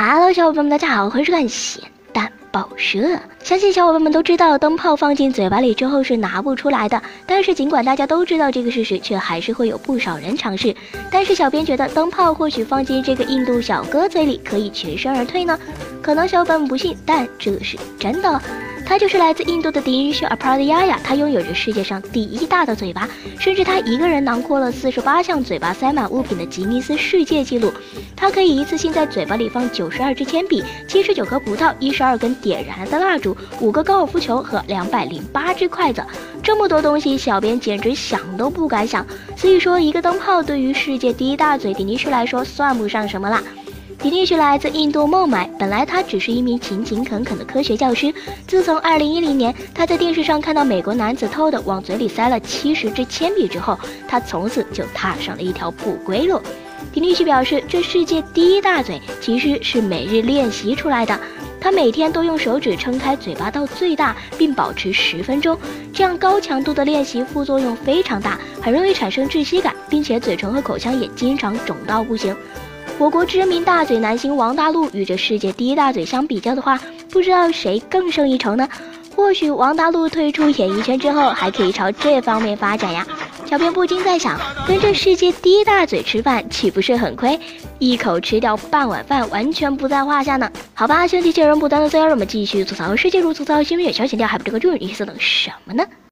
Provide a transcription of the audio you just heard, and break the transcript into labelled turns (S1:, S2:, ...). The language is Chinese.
S1: Hello，小伙伴们，大家好，欢迎收看咸蛋报社。相信小伙伴们都知道，灯泡放进嘴巴里之后是拿不出来的。但是尽管大家都知道这个事实，却还是会有不少人尝试。但是小编觉得，灯泡或许放进这个印度小哥嘴里可以全身而退呢？可能小伙伴们不信，但这是真的。他就是来自印度的迪尼什·阿帕拉亚亚，他拥有着世界上第一大的嘴巴，甚至他一个人囊括了四十八项嘴巴塞满物品的吉尼斯世界纪录。他可以一次性在嘴巴里放九十二支铅笔、七十九颗葡萄、一十二根点燃的蜡烛、五个高尔夫球和两百零八只筷子。这么多东西，小编简直想都不敢想。所以说，一个灯泡对于世界第一大嘴迪尼什来说，算不上什么啦。迪尼什来自印度孟买，本来他只是一名勤勤恳恳的科学教师。自从2010年他在电视上看到美国男子偷的往嘴里塞了七十支铅笔之后，他从此就踏上了一条不归路。迪尼什表示，这世界第一大嘴其实是每日练习出来的。他每天都用手指撑开嘴巴到最大，并保持十分钟。这样高强度的练习副作用非常大，很容易产生窒息感，并且嘴唇和口腔也经常肿到不行。我国知名大嘴男星王大陆与这世界第一大嘴相比较的话，不知道谁更胜一筹呢？或许王大陆退出演艺圈之后，还可以朝这方面发展呀。小编不禁在想，跟这世界第一大嘴吃饭岂不是很亏？一口吃掉半碗饭，完全不在话下呢。好吧，兄弟见人不断的，再让我们继续吐槽世界如吐槽新闻，小心调还不这个注意意思等什么呢？